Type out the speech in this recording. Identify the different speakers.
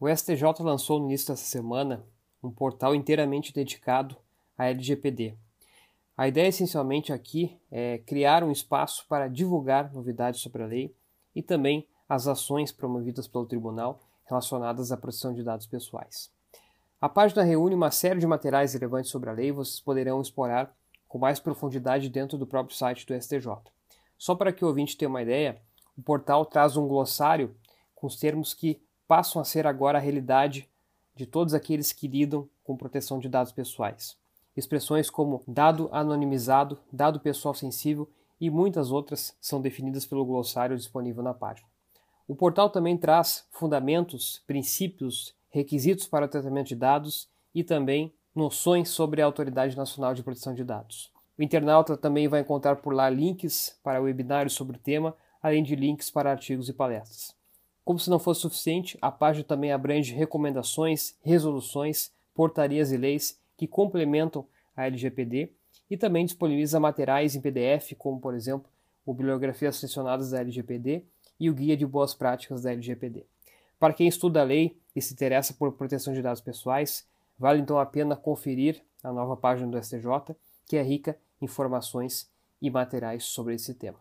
Speaker 1: O STJ lançou no início dessa semana um portal inteiramente dedicado à LGPD. A ideia essencialmente aqui é criar um espaço para divulgar novidades sobre a lei e também as ações promovidas pelo tribunal relacionadas à proteção de dados pessoais. A página reúne uma série de materiais relevantes sobre a lei vocês poderão explorar com mais profundidade dentro do próprio site do STJ. Só para que o ouvinte tenha uma ideia, o portal traz um glossário com os termos que passam a ser agora a realidade de todos aqueles que lidam com proteção de dados pessoais. Expressões como dado anonimizado, dado pessoal sensível e muitas outras são definidas pelo glossário disponível na página. O portal também traz fundamentos, princípios, requisitos para o tratamento de dados e também noções sobre a Autoridade Nacional de Proteção de Dados. O internauta também vai encontrar por lá links para webinários sobre o tema, além de links para artigos e palestras. Como se não fosse suficiente, a página também abrange recomendações, resoluções, portarias e leis que complementam a LGPD e também disponibiliza materiais em PDF, como por exemplo o Bibliografias Selecionadas da LGPD e o Guia de Boas Práticas da LGPD. Para quem estuda a lei e se interessa por proteção de dados pessoais, vale então a pena conferir a nova página do STJ, que é rica em informações e materiais sobre esse tema.